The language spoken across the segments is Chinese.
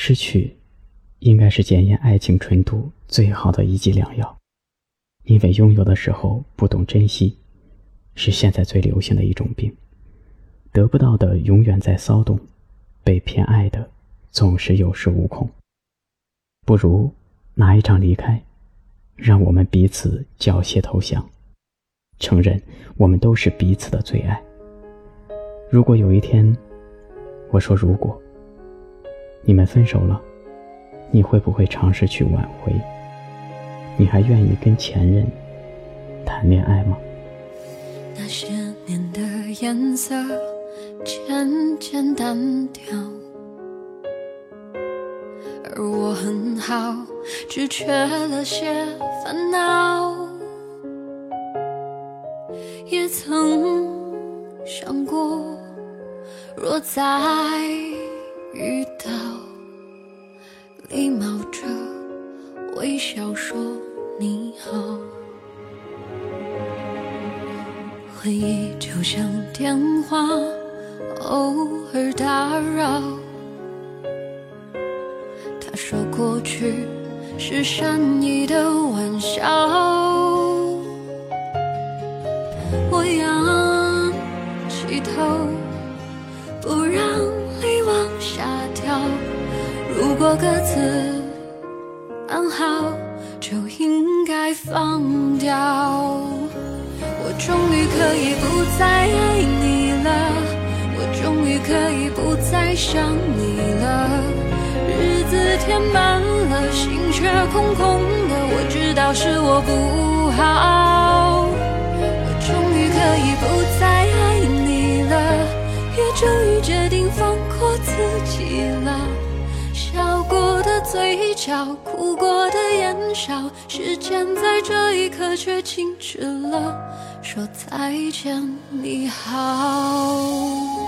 失去，应该是检验爱情纯度最好的一剂良药，因为拥有的时候不懂珍惜，是现在最流行的一种病。得不到的永远在骚动，被偏爱的总是有恃无恐。不如拿一场离开，让我们彼此缴械投降，承认我们都是彼此的最爱。如果有一天，我说如果你们分手了，你会不会尝试去挽回？你还愿意跟前任谈恋爱吗？那些年的颜色渐渐淡掉，而我很好，只缺了些烦恼，也曾想过。若再遇到，礼貌着微笑说你好。回忆就像电话，偶尔打扰。他说过去是善意的玩笑，果各自安好，就应该放掉。我终于可以不再爱你了，我终于可以不再想你了。日子填满了，心却空空的。我知道是我不好。我终于可以不再爱你了。也终于决定放过自己了，嘴角，哭过的眼梢，时间在这一刻却静止了，说再见，你好。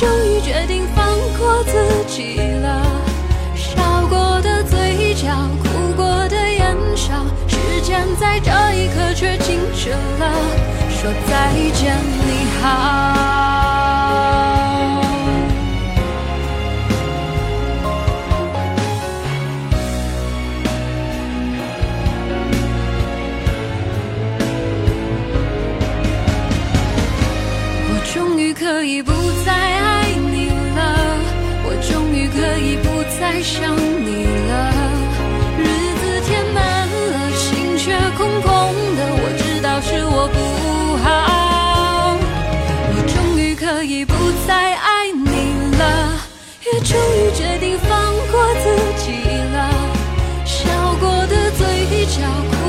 终于决定放过自己了。笑过的嘴角，哭过的眼梢，时间在这一刻却静止了，说再见，你好。我终于可以不再爱，终于可以不再想你了。日子填满了，心却空空的，我知道是我不好。我终于可以不再爱你了，也终于决定放过自己了。笑过的嘴角。